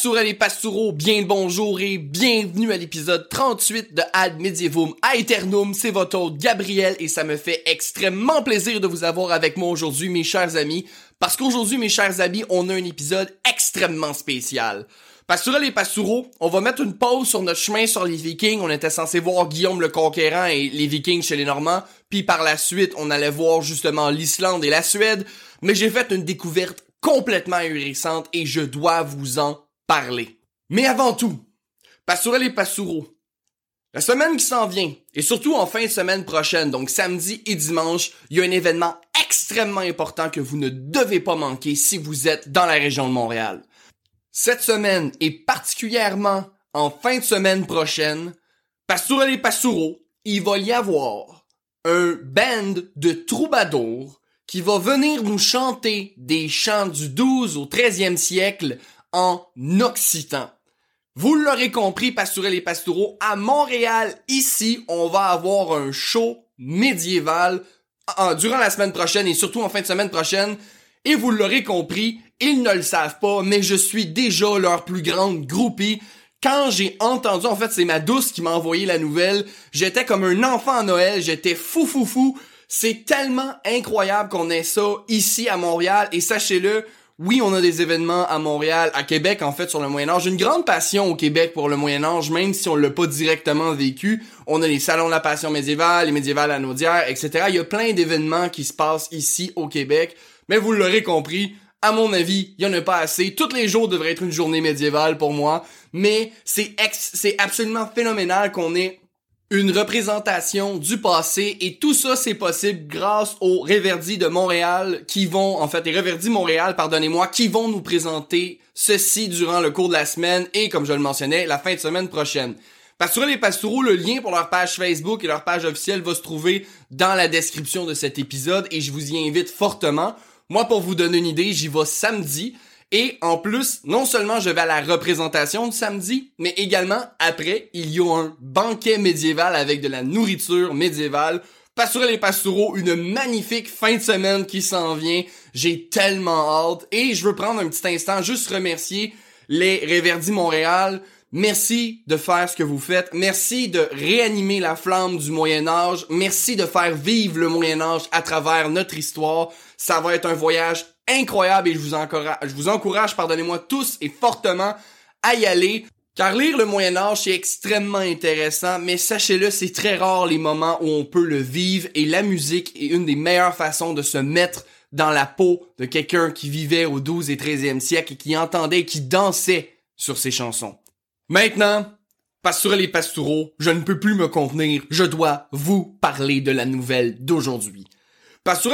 Pastourelles et pastoureaux, bien le bonjour et bienvenue à l'épisode 38 de Ad Medievum Aeternum. C'est votre Gabriel et ça me fait extrêmement plaisir de vous avoir avec moi aujourd'hui, mes chers amis, parce qu'aujourd'hui, mes chers amis, on a un épisode extrêmement spécial. Pastourelles et pastoureaux, on va mettre une pause sur notre chemin sur les Vikings. On était censé voir Guillaume le Conquérant et les Vikings chez les Normands, puis par la suite, on allait voir justement l'Islande et la Suède, mais j'ai fait une découverte complètement ahurissante et je dois vous en parler. Mais avant tout, Pastourel et Pastoureaux, la semaine qui s'en vient, et surtout en fin de semaine prochaine, donc samedi et dimanche, il y a un événement extrêmement important que vous ne devez pas manquer si vous êtes dans la région de Montréal. Cette semaine, et particulièrement en fin de semaine prochaine, Pastourel et Pastoureaux, il va y avoir un band de troubadours qui va venir nous chanter des chants du 12 au 13e siècle en occitan. Vous l'aurez compris, Pastourel et Pastoureaux, à Montréal, ici, on va avoir un show médiéval durant la semaine prochaine et surtout en fin de semaine prochaine. Et vous l'aurez compris, ils ne le savent pas, mais je suis déjà leur plus grande groupie. Quand j'ai entendu, en fait, c'est ma douce qui m'a envoyé la nouvelle, j'étais comme un enfant à Noël, j'étais fou fou fou. C'est tellement incroyable qu'on ait ça ici à Montréal et sachez-le, oui, on a des événements à Montréal, à Québec, en fait, sur le Moyen-Âge. J'ai une grande passion au Québec pour le Moyen-Âge, même si on l'a pas directement vécu. On a les salons de la passion médiévale, les médiévales à Naudière, etc. Il y a plein d'événements qui se passent ici au Québec. Mais vous l'aurez compris, à mon avis, il y en a pas assez. Tous les jours devraient être une journée médiévale pour moi. Mais c'est c'est absolument phénoménal qu'on ait une représentation du passé et tout ça c'est possible grâce aux Réverdis de Montréal qui vont en fait les Réverdis Montréal pardonnez-moi qui vont nous présenter ceci durant le cours de la semaine et comme je le mentionnais la fin de semaine prochaine. Pastourel et Pastoureau, le lien pour leur page Facebook et leur page officielle va se trouver dans la description de cet épisode et je vous y invite fortement. Moi, pour vous donner une idée, j'y vais samedi. Et en plus, non seulement je vais à la représentation du samedi, mais également après, il y a un banquet médiéval avec de la nourriture médiévale. Pastourel et Pastoureau, une magnifique fin de semaine qui s'en vient. J'ai tellement hâte. Et je veux prendre un petit instant, juste remercier les Réverdis Montréal. Merci de faire ce que vous faites. Merci de réanimer la flamme du Moyen Âge. Merci de faire vivre le Moyen Âge à travers notre histoire. Ça va être un voyage incroyable et je vous encourage, pardonnez-moi tous et fortement à y aller. Car lire le Moyen Âge, c'est extrêmement intéressant, mais sachez-le, c'est très rare les moments où on peut le vivre et la musique est une des meilleures façons de se mettre dans la peau de quelqu'un qui vivait au 12 et 13e siècle et qui entendait et qui dansait sur ses chansons. Maintenant, Pastourel et Pastoureau, je ne peux plus me contenir, je dois vous parler de la nouvelle d'aujourd'hui.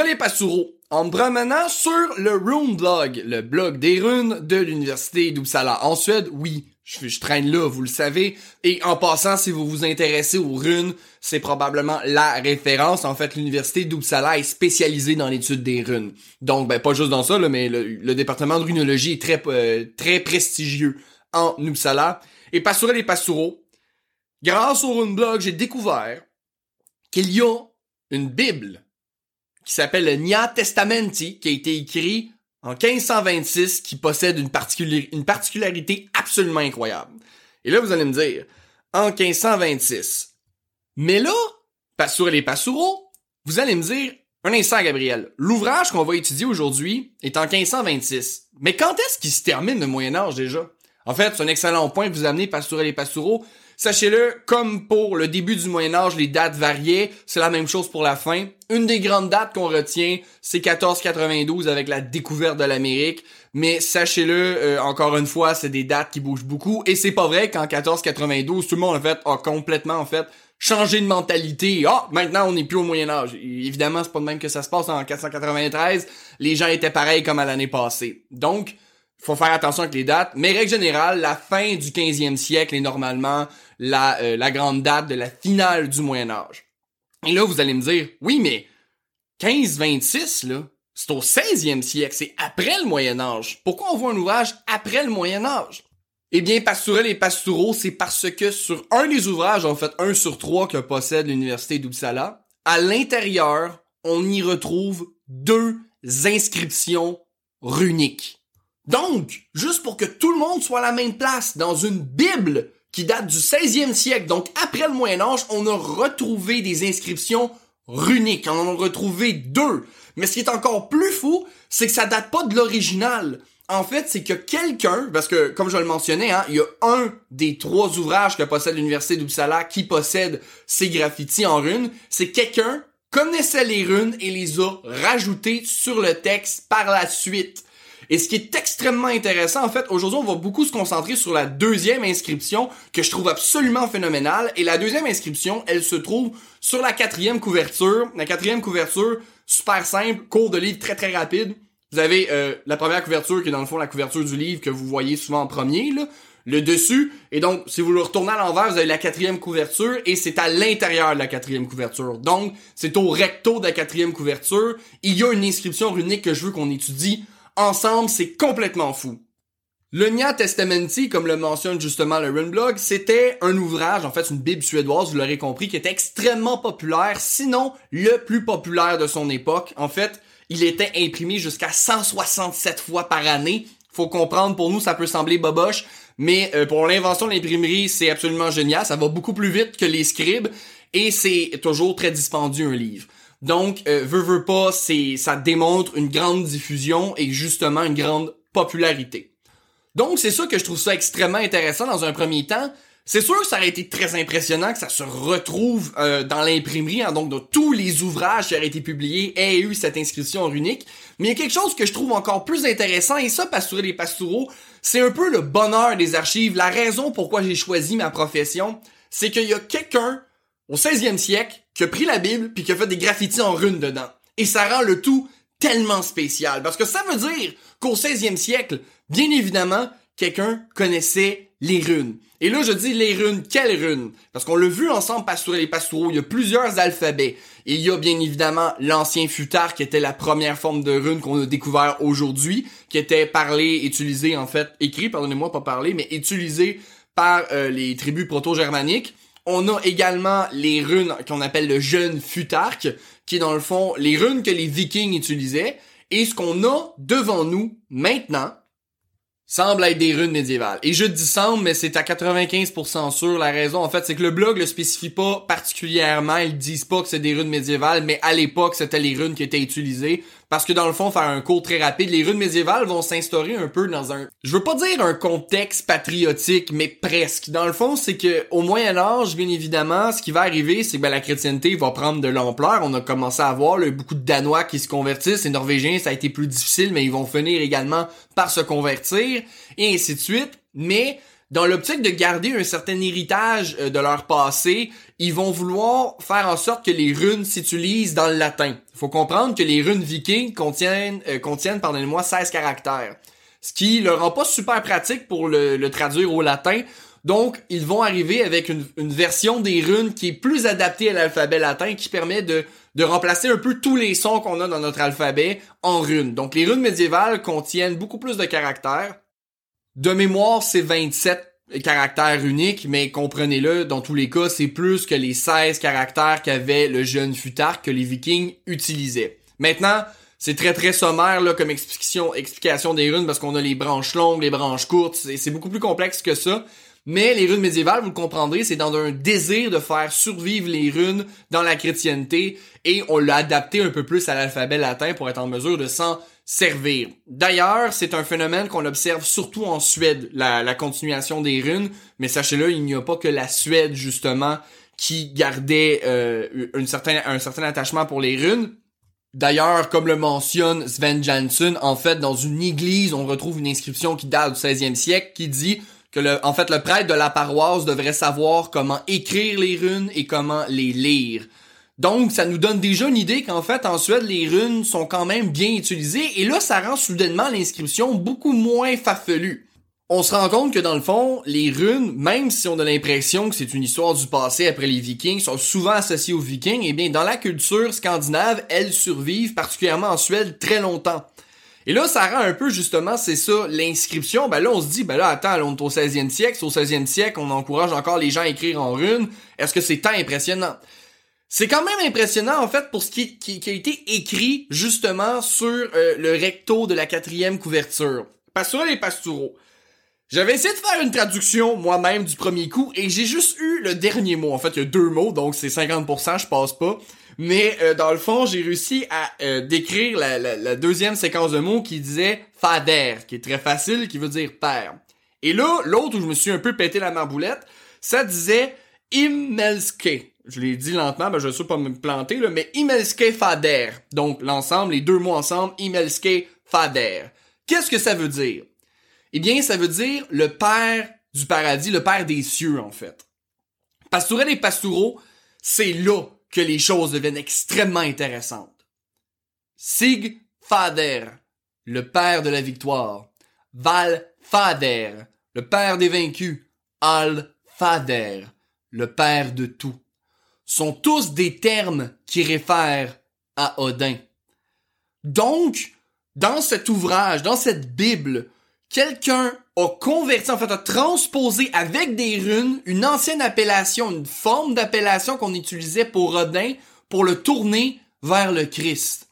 Et Pastoureau, en me promenant sur le Rune Blog, le blog des runes de l'université d'Uppsala en Suède, oui, je, traîne là, vous le savez. Et en passant, si vous vous intéressez aux runes, c'est probablement la référence. En fait, l'université d'Uppsala est spécialisée dans l'étude des runes. Donc, ben pas juste dans ça, là, mais le, département de runologie est très euh, prestigieux en Uppsala. Et Pastourel et Pastoureau, grâce au Rune Blog, j'ai découvert qu'il y a une Bible qui s'appelle le Nia Testamenti, qui a été écrit en 1526, qui possède une, une particularité absolument incroyable. Et là, vous allez me dire, en 1526. Mais là, Passour et les Passoureaux, vous allez me dire, un instant, Gabriel. L'ouvrage qu'on va étudier aujourd'hui est en 1526. Mais quand est-ce qu'il se termine le Moyen Âge déjà? En fait, c'est un excellent point que vous amenez, Pastourel et Pastoureau. Sachez-le, comme pour le début du Moyen Âge, les dates variaient, c'est la même chose pour la fin. Une des grandes dates qu'on retient, c'est 1492 avec la découverte de l'Amérique. Mais sachez-le, euh, encore une fois, c'est des dates qui bougent beaucoup. Et c'est pas vrai qu'en 1492, tout le monde en fait a complètement en fait changé de mentalité. Ah, maintenant on n'est plus au Moyen Âge. évidemment, c'est pas de même que ça se passe en 493. Les gens étaient pareils comme à l'année passée. Donc, faut faire attention avec les dates, mais règle générale, la fin du 15e siècle est normalement la, euh, la grande date de la finale du Moyen Âge. Et là, vous allez me dire, oui, mais 15-26, là, c'est au 16e siècle, c'est après le Moyen Âge. Pourquoi on voit un ouvrage après le Moyen Âge? Eh bien, Pastourel et Pastoureau, c'est parce que sur un des ouvrages, en fait un sur trois que possède l'Université d'Uppsala, à l'intérieur, on y retrouve deux inscriptions runiques. Donc, juste pour que tout le monde soit à la même place dans une Bible qui date du 16e siècle, donc après le Moyen Âge, on a retrouvé des inscriptions runiques. On en a retrouvé deux. Mais ce qui est encore plus fou, c'est que ça date pas de l'original. En fait, c'est que quelqu'un, parce que comme je le mentionnais, hein, il y a un des trois ouvrages que possède l'université d'Uppsala qui possède ces graffitis en runes, c'est quelqu'un connaissait les runes et les a rajoutés sur le texte par la suite. Et ce qui est extrêmement intéressant, en fait, aujourd'hui, on va beaucoup se concentrer sur la deuxième inscription que je trouve absolument phénoménale. Et la deuxième inscription, elle se trouve sur la quatrième couverture. La quatrième couverture, super simple, cours de livre très très rapide. Vous avez euh, la première couverture qui est dans le fond la couverture du livre que vous voyez souvent en premier, là. Le dessus, et donc si vous le retournez à l'envers, vous avez la quatrième couverture, et c'est à l'intérieur de la quatrième couverture. Donc, c'est au recto de la quatrième couverture. Il y a une inscription runique que je veux qu'on étudie ensemble, c'est complètement fou. Le Nya Testamenti, comme le mentionne justement le Runblog, c'était un ouvrage, en fait une Bible suédoise, vous l'aurez compris, qui était extrêmement populaire, sinon le plus populaire de son époque. En fait, il était imprimé jusqu'à 167 fois par année. Faut comprendre, pour nous, ça peut sembler boboche, mais euh, pour l'invention de l'imprimerie, c'est absolument génial. Ça va beaucoup plus vite que les scribes et c'est toujours très dispendieux un livre. Donc, euh, veut, pas, ça démontre une grande diffusion et justement une grande popularité. Donc, c'est ça que je trouve ça extrêmement intéressant dans un premier temps. C'est sûr que ça aurait été très impressionnant que ça se retrouve euh, dans l'imprimerie, hein, donc dans tous les ouvrages qui auraient été publiés aient eu cette inscription unique. Mais il y a quelque chose que je trouve encore plus intéressant, et ça, Pastoureux les Pastoureaux, c'est un peu le bonheur des archives. La raison pourquoi j'ai choisi ma profession, c'est qu'il y a quelqu'un au 16e siècle qui a pris la Bible puis qui a fait des graffitis en runes dedans. Et ça rend le tout tellement spécial. Parce que ça veut dire qu'au 16e siècle, bien évidemment, quelqu'un connaissait les runes. Et là, je dis les runes, quelles runes? Parce qu'on l'a vu ensemble, Pastourel et Pastoureau, il y a plusieurs alphabets. Et il y a bien évidemment l'ancien futar, qui était la première forme de rune qu'on a découvert aujourd'hui, qui était parlé, utilisé, en fait, écrit, pardonnez-moi, pas parlé, mais utilisé par euh, les tribus proto-germaniques. On a également les runes qu'on appelle le jeune futarque, qui est dans le fond les runes que les vikings utilisaient. Et ce qu'on a devant nous maintenant, semble être des runes médiévales. Et je dis semble, mais c'est à 95% sûr. La raison, en fait, c'est que le blog le spécifie pas particulièrement. Ils disent pas que c'est des runes médiévales, mais à l'époque, c'était les runes qui étaient utilisées. Parce que dans le fond, faire un cours très rapide, les runes médiévales vont s'instaurer un peu dans un, je veux pas dire un contexte patriotique, mais presque. Dans le fond, c'est que au Moyen Âge, bien évidemment, ce qui va arriver, c'est que ben, la chrétienté va prendre de l'ampleur. On a commencé à voir là, beaucoup de Danois qui se convertissent, les Norvégiens, ça a été plus difficile, mais ils vont finir également par se convertir, et ainsi de suite. Mais dans l'optique de garder un certain héritage euh, de leur passé, ils vont vouloir faire en sorte que les runes s'utilisent dans le latin. Il faut comprendre que les runes vikings contiennent, euh, contiennent pardonnez-moi, 16 caractères. Ce qui leur rend pas super pratique pour le, traduire au latin. Donc, ils vont arriver avec une, version des runes qui est plus adaptée à l'alphabet latin, qui permet de, de remplacer un peu tous les sons qu'on a dans notre alphabet en runes. Donc, les runes médiévales contiennent beaucoup plus de caractères. De mémoire, c'est 27 caractères uniques, mais comprenez-le, dans tous les cas, c'est plus que les 16 caractères qu'avait le jeune Futark que les Vikings utilisaient. Maintenant, c'est très très sommaire là, comme explication, explication des runes parce qu'on a les branches longues, les branches courtes, c'est beaucoup plus complexe que ça. Mais les runes médiévales, vous le comprendrez, c'est dans un désir de faire survivre les runes dans la chrétienté et on l'a adapté un peu plus à l'alphabet latin pour être en mesure de s'en servir. D'ailleurs, c'est un phénomène qu'on observe surtout en Suède, la, continuation des runes, mais sachez-le, il n'y a pas que la Suède justement qui gardait euh, un certain attachement pour les runes. D'ailleurs, comme le mentionne Sven Jansson, en fait, dans une église, on retrouve une inscription qui date du 16e siècle qui dit que le, en fait, le prêtre de la paroisse devrait savoir comment écrire les runes et comment les lire. Donc, ça nous donne déjà une idée qu'en fait, en Suède, les runes sont quand même bien utilisées, et là, ça rend soudainement l'inscription beaucoup moins farfelue on se rend compte que dans le fond, les runes, même si on a l'impression que c'est une histoire du passé après les Vikings, sont souvent associées aux Vikings, et eh bien dans la culture scandinave, elles survivent, particulièrement en Suède, très longtemps. Et là, ça rend un peu justement, c'est ça, l'inscription. Ben là, on se dit, ben là, attends, on est au 16e siècle. Au 16e siècle, on encourage encore les gens à écrire en runes. Est-ce que c'est tant impressionnant? C'est quand même impressionnant, en fait, pour ce qui, qui, a été écrit, justement, sur euh, le recto de la quatrième couverture. Pastoral et Pastoureau. J'avais essayé de faire une traduction moi-même du premier coup et j'ai juste eu le dernier mot. En fait, il y a deux mots, donc c'est 50%, je passe pas. Mais euh, dans le fond, j'ai réussi à euh, décrire la, deuxième séquence de mots qui disait fader, qui est très facile, qui veut dire père. Et là, l'autre où je me suis un peu pété la marboulette, ça disait Immelske. Je l'ai dit lentement, ben je sais pas me planter, là, mais Immelske fader. Donc l'ensemble, les deux mots ensemble, Immelske fader. Qu'est-ce que ça veut dire? Eh bien, ça veut dire le Père du paradis, le Père des cieux, en fait. Pastourel et Pastoureau, c'est là que les choses deviennent extrêmement intéressantes. Sig Fader, le Père de la victoire. Val Fader, le Père des vaincus. Al Fader, le Père de tout. Sont tous des termes qui réfèrent à Odin. Donc, dans cet ouvrage, dans cette Bible, quelqu'un a converti, en fait, a transposé avec des runes une ancienne appellation, une forme d'appellation qu'on utilisait pour Odin pour le tourner vers le Christ.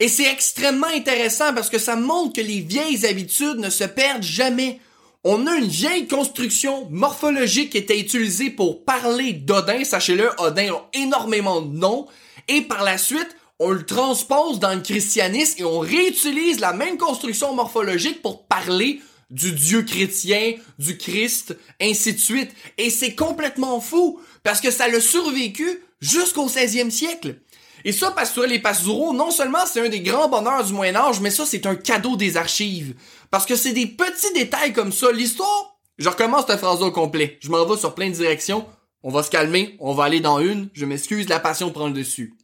Et c'est extrêmement intéressant parce que ça montre que les vieilles habitudes ne se perdent jamais. On a une vieille construction morphologique qui était utilisée pour parler d'Odin. Sachez-le, Odin a énormément de noms. Et par la suite, on le transpose dans le christianisme et on réutilise la même construction morphologique pour parler du Dieu chrétien, du Christ, ainsi de suite. Et c'est complètement fou, parce que ça l'a survécu jusqu'au 16e siècle. Et ça, Pastourel et Pastoureau, non seulement c'est un des grands bonheurs du Moyen Âge, mais ça, c'est un cadeau des archives. Parce que c'est des petits détails comme ça. L'histoire, je recommence cette phrase au complet. Je m'en vais sur plein de directions. On va se calmer, on va aller dans une. Je m'excuse, la passion prend le dessus.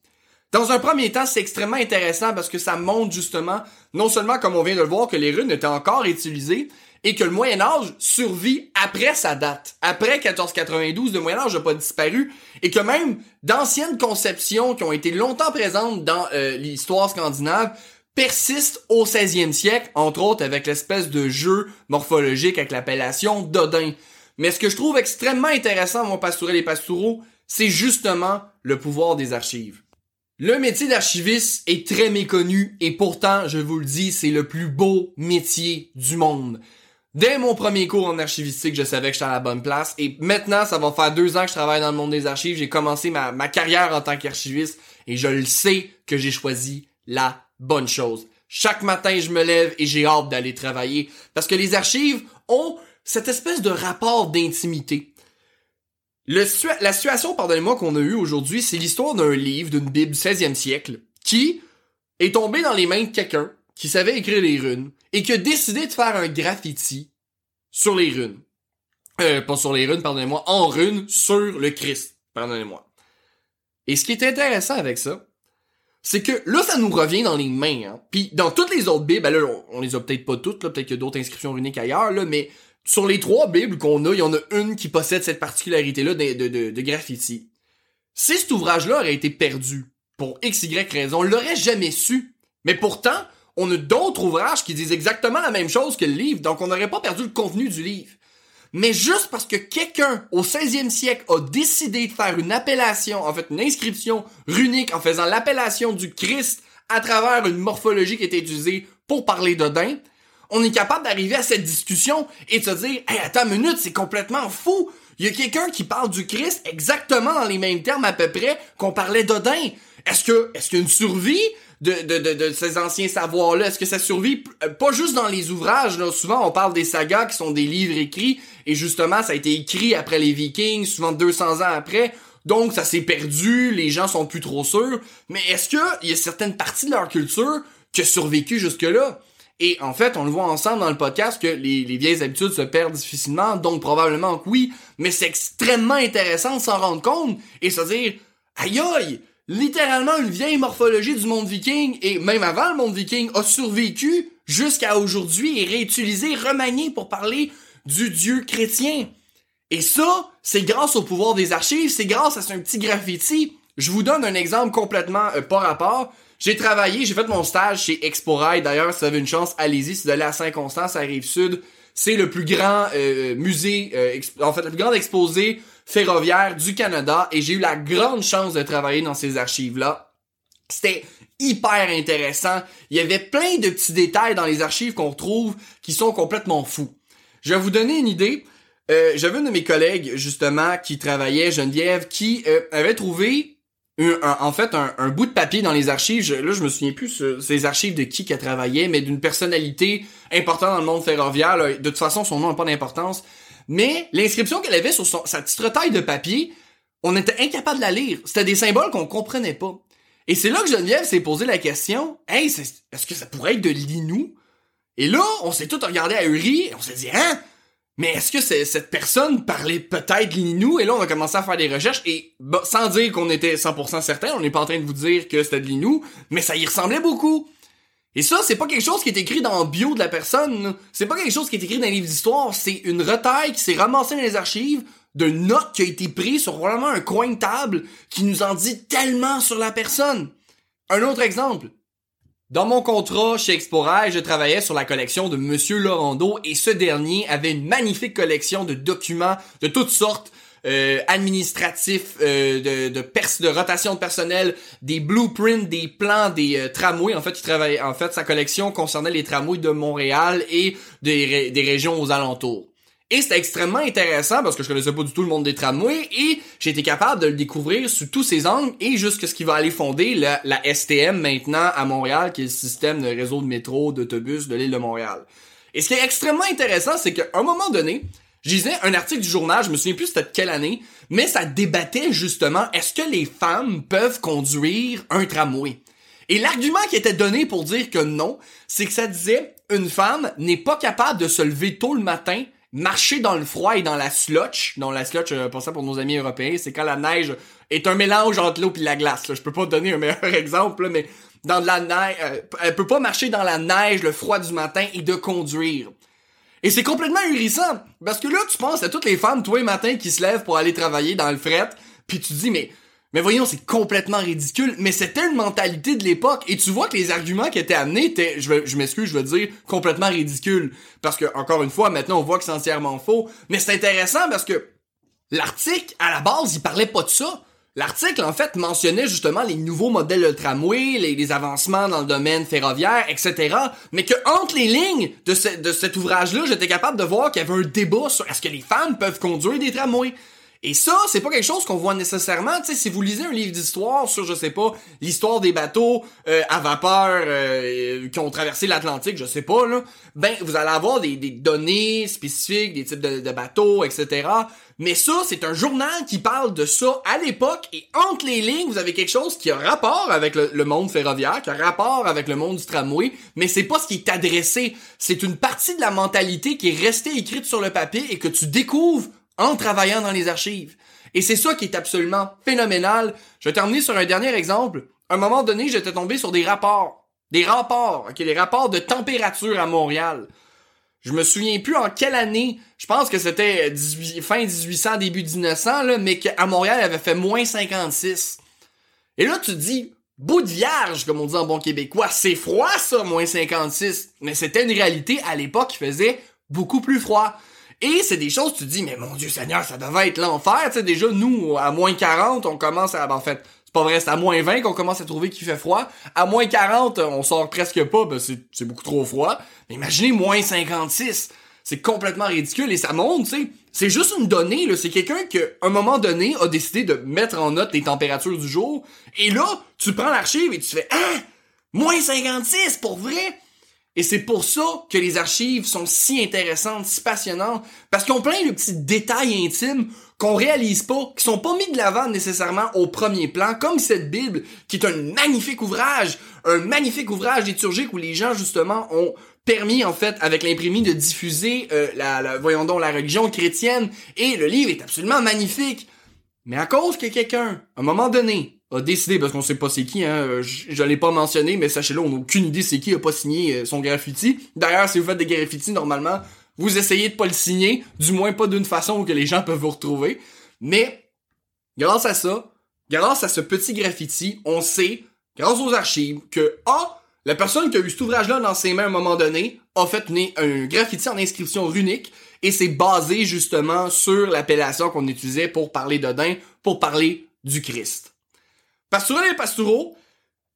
Dans un premier temps, c'est extrêmement intéressant parce que ça montre justement, non seulement comme on vient de le voir, que les runes étaient encore utilisées, et que le Moyen Âge survit après sa date. Après 1492, le Moyen Âge n'a pas disparu, et que même d'anciennes conceptions qui ont été longtemps présentes dans euh, l'histoire scandinave persistent au 16e siècle, entre autres avec l'espèce de jeu morphologique avec l'appellation d'Odin. Mais ce que je trouve extrêmement intéressant, mon pastourel et pastoureau, c'est justement le pouvoir des archives. Le métier d'archiviste est très méconnu et pourtant, je vous le dis, c'est le plus beau métier du monde. Dès mon premier cours en archivistique, je savais que j'étais à la bonne place. Et maintenant, ça va faire deux ans que je travaille dans le monde des archives. J'ai commencé ma, carrière en tant qu'archiviste et je le sais que j'ai choisi la bonne chose. Chaque matin, je me lève et j'ai hâte d'aller travailler parce que les archives ont cette espèce de rapport d'intimité. la situation, pardonnez-moi, qu'on a eue aujourd'hui, c'est l'histoire d'un livre d'une Bible 16e siècle qui est tombé dans les mains de quelqu'un qui savait écrire les runes et qui a décidé de faire un graffiti sur les runes. Euh, pas sur les runes, pardonnez-moi, en runes sur le Christ, pardonnez-moi. Et ce qui est intéressant avec ça, c'est que là, ça nous revient dans les mains. Hein. Puis dans toutes les autres Bibles, ben là, on, les a peut-être pas toutes, là, peut-être qu'il y a d'autres inscriptions runiques ailleurs, mais sur les trois Bibles qu'on a, il y en a une qui possède cette particularité-là de graffiti. Si cet ouvrage-là aurait été perdu, pour x, y raison, on l'aurait jamais su. Mais pourtant, on a d'autres ouvrages qui disent exactement la même chose que le livre, donc on n'aurait pas perdu le contenu du livre. Mais juste parce que quelqu'un au 16e siècle a décidé de faire une appellation, en fait une inscription runique en faisant l'appellation du Christ à travers une morphologie qui était utilisée pour parler d'Odin, on est capable d'arriver à cette discussion et de se dire, hey, attends une minute, c'est complètement fou. Il y a quelqu'un qui parle du Christ exactement dans les mêmes termes à peu près qu'on parlait d'Odin. Est-ce que, est-ce qu'il survie de, de, de, ces anciens savoirs-là? Est-ce que ça survit euh, pas juste dans les ouvrages? Là? Souvent, on parle des sagas qui sont des livres écrits et justement, ça a été écrit après les Vikings, souvent 200 ans après. Donc, ça s'est perdu, les gens sont plus trop sûrs. Mais est-ce qu'il y a certaines parties de leur culture qui a survécu jusque-là? Et en fait, on le voit ensemble dans le podcast que les, les, vieilles habitudes se perdent difficilement, donc probablement que oui, mais c'est extrêmement intéressant de s'en rendre compte et se dire, aïe aïe, littéralement une vieille morphologie du monde viking, et même avant le monde viking, a survécu jusqu'à aujourd'hui et réutilisé, remanié pour parler du dieu chrétien. Et ça, c'est grâce au pouvoir des archives, c'est grâce à ce petit graffiti. Je vous donne un exemple complètement euh, par rapport. J'ai travaillé, j'ai fait mon stage chez Exporail. D'ailleurs, si vous avez une chance, allez-y. Si vous allez à Saint-Constance, à Rive-Sud, c'est le plus grand euh, musée, euh, en fait, le plus grand exposé ferroviaire du Canada. Et j'ai eu la grande chance de travailler dans ces archives-là. C'était hyper intéressant. Il y avait plein de petits détails dans les archives qu'on retrouve qui sont complètement fous. Je vais vous donner une idée. Euh, J'avais une de mes collègues, justement, qui travaillait, Geneviève, qui euh, avait trouvé en fait un, bout de papier dans les archives. Là, je me souviens plus ces archives de qui qu'elle travaillait, mais d'une personnalité importante dans le monde ferroviaire. De toute façon, son nom n'a pas d'importance. Mais l'inscription qu'elle avait sur sa petite taille de papier, on était incapable de la lire. C'était des symboles qu'on comprenait pas. Et c'est là que Geneviève s'est posé la question, hey, est-ce que ça pourrait être de l'inou? Et là, on s'est tous regardé à Uri et on s'est dit, hein? Mais est-ce que cette personne parlait peut-être l'inou? Et là, on a commencé à faire des recherches et sans dire qu'on était 100% certain, on n'est pas en train de vous dire que c'était de l'inou, mais ça y ressemblait beaucoup. Et ça, c'est pas quelque chose qui est écrit dans le bio de la personne. C'est pas quelque chose qui est écrit dans un livre d'histoire. C'est une retaille qui s'est ramassée dans les archives de notes qui a été prise sur vraiment un coin de table qui nous en dit tellement sur la personne. Un autre exemple. Dans mon contrat chez Exporail, je travaillais sur la collection de Monsieur Laurando et ce dernier avait une magnifique collection de documents de toutes sortes euh, administratif, euh, de, de, de rotation de personnel, des blueprints, des plans, des euh, tramways. En fait, il travaillait, en fait, sa collection concernait les tramways de Montréal et des, des régions aux alentours. Et c'était extrêmement intéressant parce que je connaissais pas du tout le monde des tramways et j'ai été capable de le découvrir sous tous ses angles et jusqu'à ce qu'il va aller fonder la, la, STM maintenant à Montréal, qui est le système de réseau de métro, d'autobus de l'île de Montréal. Et ce qui est extrêmement intéressant, c'est qu'à un moment donné, je disais un article du journal, je me souviens plus c'était de quelle année, mais ça débattait justement est-ce que les femmes peuvent conduire un tramway? Et l'argument qui était donné pour dire que non, c'est que ça disait une femme n'est pas capable de se lever tôt le matin, marcher dans le froid et dans la slotch. Dans la slotch, euh, pour ça pour nos amis européens, c'est quand la neige est un mélange entre l'eau et la glace. Là. Je peux pas donner un meilleur exemple, mais dans de la neige, euh, elle peut pas marcher dans la neige, le froid du matin et de conduire. Et c'est complètement ahurissant. Parce que là, tu penses à toutes les femmes, toi, les matins, qui se lèvent pour aller travailler dans le fret, puis tu dis, mais, mais voyons, c'est complètement ridicule. Mais c'était une mentalité de l'époque. Et tu vois que les arguments qui étaient amenés étaient, je, je m'excuse, je veux dire, complètement ridicules. Parce que, encore une fois, maintenant, on voit que c'est entièrement faux. Mais c'est intéressant parce que l'article, à la base, il parlait pas de ça. L'article, en fait, mentionnait justement les nouveaux modèles de tramway, les, avancements dans le domaine ferroviaire, etc. Mais que entre les lignes de, de cet ouvrage-là, j'étais capable de voir qu'il y avait un débat sur est-ce que les femmes peuvent conduire des tramways. Et ça, c'est pas quelque chose qu'on voit nécessairement. Tu sais, si vous lisez un livre d'histoire sur, je sais pas, l'histoire des bateaux euh, à vapeur euh, qui ont traversé l'Atlantique, je sais pas, là, ben, vous allez avoir des, données spécifiques, des types de, bateaux, etc. Mais ça, c'est un journal qui parle de ça à l'époque, et entre les lignes, vous avez quelque chose qui a rapport avec le, le monde ferroviaire, qui a rapport avec le monde du tramway, mais c'est pas ce qui est adressé. C'est une partie de la mentalité qui est restée écrite sur le papier et que tu découvres en travaillant dans les archives. Et c'est ça qui est absolument phénoménal. Je vais terminer sur un dernier exemple. À un moment donné, j'étais tombé sur des rapports. Des rapports, ok, les rapports de température à Montréal. Je me souviens plus en quelle année. Je pense que c'était fin 1800, début 1900, là, mais qu'à Montréal, il avait fait moins 56. Et là, tu te dis, bout de vierge, comme on dit en bon québécois, c'est froid ça, moins 56. Mais c'était une réalité à l'époque qui faisait beaucoup plus froid. Et c'est des choses, tu dis, mais mon Dieu Seigneur, ça devait être l'enfer. Tu sais, déjà, nous, à moins 40, on commence à... Ben, en fait, c'est pas vrai, c'est à moins 20 qu'on commence à trouver qu'il fait froid. À moins 40, on sort presque pas, ben c'est beaucoup trop froid. Mais imaginez moins 56. C'est complètement ridicule et ça monte, tu sais. C'est juste une donnée, là. C'est quelqu'un qui, à un moment donné, a décidé de mettre en note les températures du jour. Et là, tu prends l'archive et tu fais, ah! Moins 56, pour vrai? Et c'est pour ça que les archives sont si intéressantes, si passionnantes, parce qu'ils ont plein de petits détails intimes qu'on réalise pas, qui sont pas mis de l'avant nécessairement au premier plan, comme cette Bible, qui est un magnifique ouvrage, un magnifique ouvrage liturgique où les gens, justement, ont permis, en fait, avec l'imprimé, de diffuser, euh, la, voyons donc, la religion chrétienne, et le livre est absolument magnifique. Mais à cause que quelqu'un, à un moment donné, a décidé, parce qu'on sait pas c'est qui, hein, je, je l'ai pas mentionné, mais sachez-le, on n'a aucune idée c'est qui a pas signé euh, son graffiti. D'ailleurs, si vous faites des graffitis, normalement, vous essayez de pas le signer, du moins pas d'une façon où que les gens peuvent vous retrouver. Mais, grâce à ça, grâce à ce petit graffiti, on sait, grâce aux archives, que A, la personne qui a eu cet ouvrage-là dans ses mains à un moment donné, a fait un graffiti en inscription runique, et c'est basé justement sur l'appellation qu'on utilisait pour parler d'Odin, pour parler du Christ. Pastourel et Pastoureau,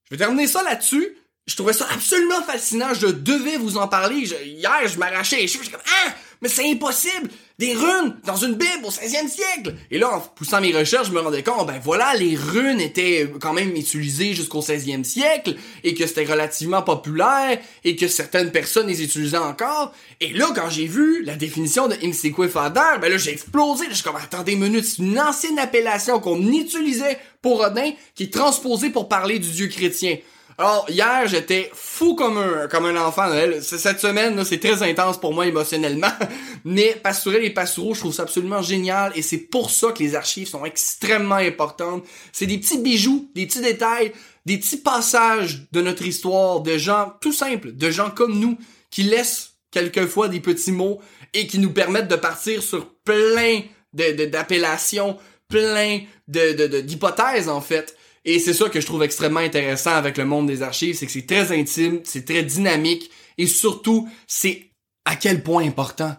je vais terminer ça là-dessus. Je trouvais ça absolument fascinant. Je devais vous en parler. hier, je m'arrachais. Je suis comme, ah, mais c'est impossible des runes dans une Bible au 16e siècle. Et là, en poussant mes recherches, je me rendais compte, ben voilà, les runes étaient quand même utilisées jusqu'au 16e siècle et que c'était relativement populaire et que certaines personnes les utilisaient encore. Et là, quand j'ai vu la définition de Imseque Fader, ben là, j'ai explosé. Je suis comme, attendez une minute, c'est une ancienne appellation qu'on utilisait pour Odin qui est transposée pour parler du dieu chrétien. Alors, hier, j'étais fou comme un, comme un enfant. Cette semaine, c'est très intense pour moi émotionnellement. Mais Pastourel et Pastoureau, je trouve ça absolument génial. Et c'est pour ça que les archives sont extrêmement importantes. C'est des petits bijoux, des petits détails, des petits passages de notre histoire, de gens tout simples, de gens comme nous, qui laissent quelquefois des petits mots et qui nous permettent de partir sur plein d'appellations, de, plein de, d'hypothèses, en fait. Et c'est ça que je trouve extrêmement intéressant avec le monde des archives, c'est que c'est très intime, c'est très dynamique et surtout, c'est à quel point important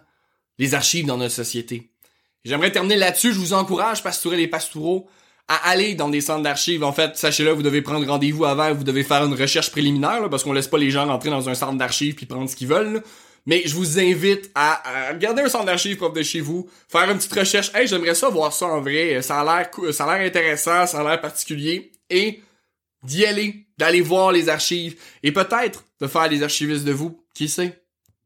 les archives dans notre société. J'aimerais terminer là-dessus, je vous encourage, Pastourel et Pastoureaux, à aller dans des centres d'archives. En fait, sachez-le, vous devez prendre rendez-vous avant, vous devez faire une recherche préliminaire, parce qu'on laisse pas les gens rentrer dans un centre d'archives puis prendre ce qu'ils veulent. Mais je vous invite à, regarder un centre d'archives propre de chez vous, faire une petite recherche. Hey, j'aimerais ça voir ça en vrai. Ça a l'air, ça a l'air intéressant, ça a l'air particulier. Et d'y aller, d'aller voir les archives et peut-être de faire les archivistes de vous. Qui sait?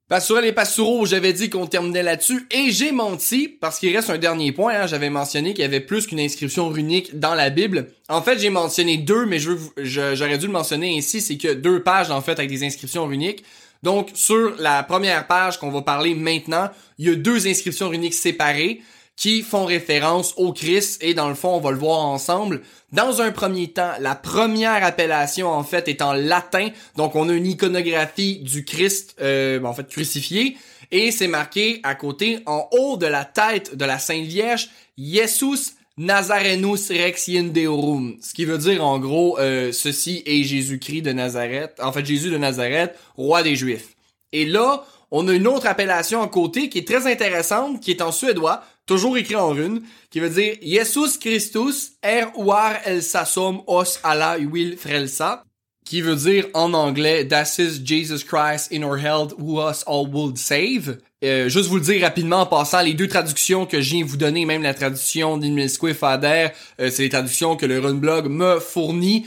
Pastorel et Pastoureau, j'avais dit qu'on terminait là-dessus et j'ai menti parce qu'il reste un dernier point. Hein. J'avais mentionné qu'il y avait plus qu'une inscription runique dans la Bible. En fait, j'ai mentionné deux, mais j'aurais dû le mentionner ainsi, c'est que deux pages en fait avec des inscriptions runiques. Donc, sur la première page qu'on va parler maintenant, il y a deux inscriptions runiques séparées qui font référence au Christ et dans le fond, on va le voir ensemble. Dans un premier temps, la première appellation en fait est en latin, donc on a une iconographie du Christ euh, en fait crucifié et c'est marqué à côté en haut de la tête de la Sainte Vierge, Jesus Nazarenus Rex Deorum, ce qui veut dire en gros euh, ceci est Jésus-Christ de Nazareth, en fait Jésus de Nazareth, roi des Juifs. Et là, on a une autre appellation à côté qui est très intéressante, qui est en suédois, toujours écrit en rune, qui veut dire Jesus Christus er war el sasom os alla will frelsa, qui veut dire en anglais Das is Jesus Christ in our held who us all would save. Euh, juste vous le dire rapidement en passant, les deux traductions que je viens vous donner, même la traduction d'Inmisque Fader, euh, c'est les traductions que le Runblog me fournit.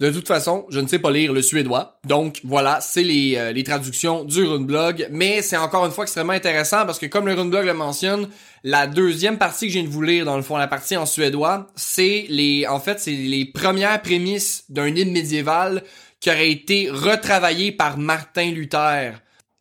De toute façon, je ne sais pas lire le suédois. Donc voilà, c'est les, euh, traductions du Runblog. Mais c'est encore une fois extrêmement intéressant parce que comme le Runblog le mentionne, la deuxième partie que je viens de vous lire, dans le fond, la partie en suédois, c'est les, en fait, c'est les premières prémices d'un hymne médiéval qui aurait été retravaillé par Martin Luther.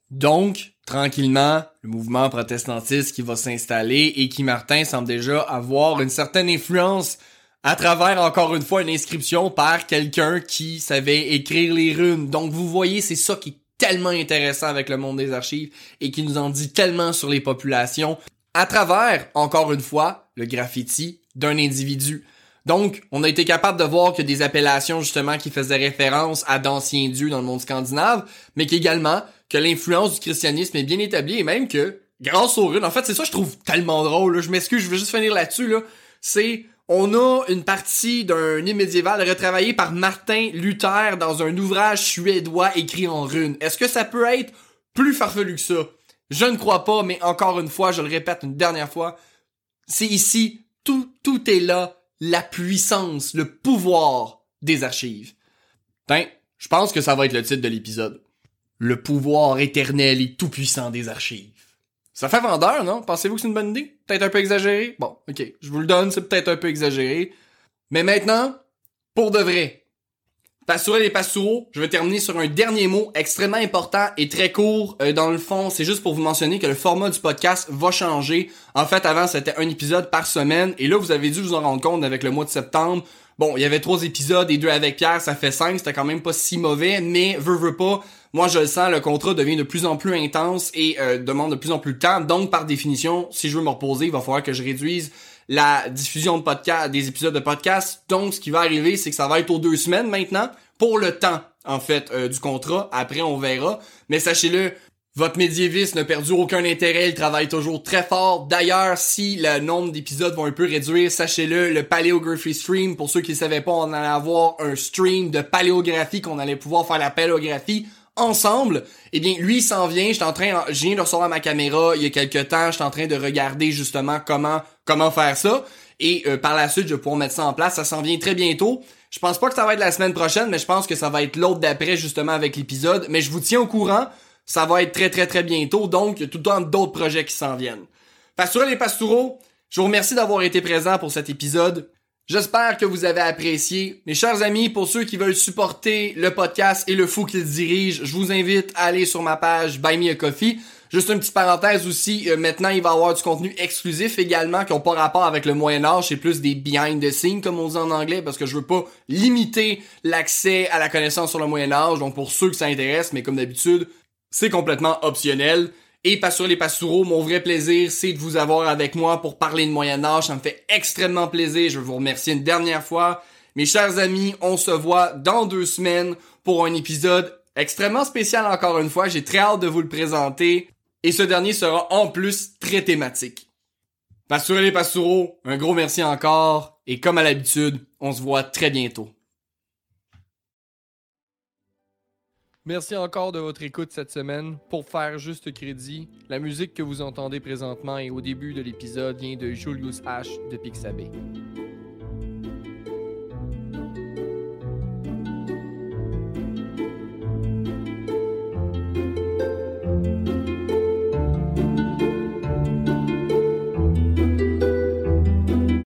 Donc, tranquillement, le mouvement protestantiste qui va s'installer et qui, Martin, semble déjà avoir une certaine influence à travers, encore une fois, une inscription par quelqu'un qui savait écrire les runes. Donc, vous voyez, c'est ça qui est tellement intéressant avec le monde des archives et qui nous en dit tellement sur les populations à travers, encore une fois, le graffiti d'un individu. Donc, on a été capable de voir que des appellations justement qui faisaient référence à d'anciens dieux dans le monde scandinave, mais qu'également que l'influence du christianisme est bien établie et même que, grâce aux runes, en fait, c'est ça que je trouve tellement drôle, je m'excuse, je veux juste finir là-dessus, là, c'est, on a une partie d'un hymne médiéval retravaillé par Martin Luther dans un ouvrage suédois écrit en runes. Est-ce que ça peut être plus farfelu que ça? Je ne crois pas, mais encore une fois, je le répète une dernière fois, c'est ici, tout, tout est là, la puissance, le pouvoir des archives. Ben, je pense que ça va être le titre de l'épisode. Le pouvoir éternel et tout-puissant des archives. Ça fait vendeur, non? Pensez-vous que c'est une bonne idée? Peut-être un peu exagéré? Bon, ok, je vous le donne, c'est peut-être un peu exagéré. Mais maintenant, pour de vrai. Pastourel et Pastoureau, je vais terminer sur un dernier mot extrêmement important et très court. Euh, dans le fond, c'est juste pour vous mentionner que le format du podcast va changer. En fait, avant, c'était un épisode par semaine. Et là, vous avez dû vous en rendre compte avec le mois de septembre. Bon, il y avait trois épisodes et deux avec Pierre, ça fait cinq, c'était quand même pas si mauvais, mais veut, veut pas, moi je le sens, le contrat devient de plus en plus intense et euh, demande de plus en plus de temps. Donc, par définition, si je veux me reposer, il va falloir que je réduise la diffusion de podcast, des épisodes de podcast. Donc, ce qui va arriver, c'est que ça va être aux deux semaines maintenant, pour le temps, en fait, euh, du contrat. Après, on verra. Mais sachez-le, votre médiéviste n'a perdu aucun intérêt, il travaille toujours très fort. D'ailleurs, si le nombre d'épisodes va un peu réduire, sachez-le, le Paleography Stream, pour ceux qui ne savaient pas, on allait avoir un stream de paléographie, qu'on allait pouvoir faire la paléographie ensemble. Eh bien, lui, il s'en vient, j'étais en train, je viens de recevoir ma caméra il y a quelques temps, j'étais en train de regarder justement comment, comment faire ça. Et euh, par la suite, je vais pouvoir mettre ça en place. Ça s'en vient très bientôt. Je pense pas que ça va être la semaine prochaine, mais je pense que ça va être l'autre d'après justement avec l'épisode. Mais je vous tiens au courant. Ça va être très très très bientôt, donc il y a tout le temps d'autres projets qui s'en viennent. Pastourel et Pastoureau, je vous remercie d'avoir été présents pour cet épisode. J'espère que vous avez apprécié. Mes chers amis, pour ceux qui veulent supporter le podcast et le fou qu'il dirige, je vous invite à aller sur ma page Buy Me a Coffee. Juste une petite parenthèse aussi, euh, maintenant il va y avoir du contenu exclusif également qui n'ont pas rapport avec le Moyen Âge, c'est plus des behind the scenes comme on dit en anglais parce que je veux pas limiter l'accès à la connaissance sur le Moyen Âge. Donc pour ceux que ça intéresse, mais comme d'habitude, c'est complètement optionnel. Et pas sur les Pastoureaux, mon vrai plaisir, c'est de vous avoir avec moi pour parler de Moyen-Âge. Ça me fait extrêmement plaisir. Je veux vous remercier une dernière fois. Mes chers amis, on se voit dans deux semaines pour un épisode extrêmement spécial encore une fois. J'ai très hâte de vous le présenter. Et ce dernier sera en plus très thématique. Pastoureux les Pastoureaux, un gros merci encore. Et comme à l'habitude, on se voit très bientôt. Merci encore de votre écoute cette semaine. Pour faire juste crédit, la musique que vous entendez présentement et au début de l'épisode vient de Julius H de Pixabay.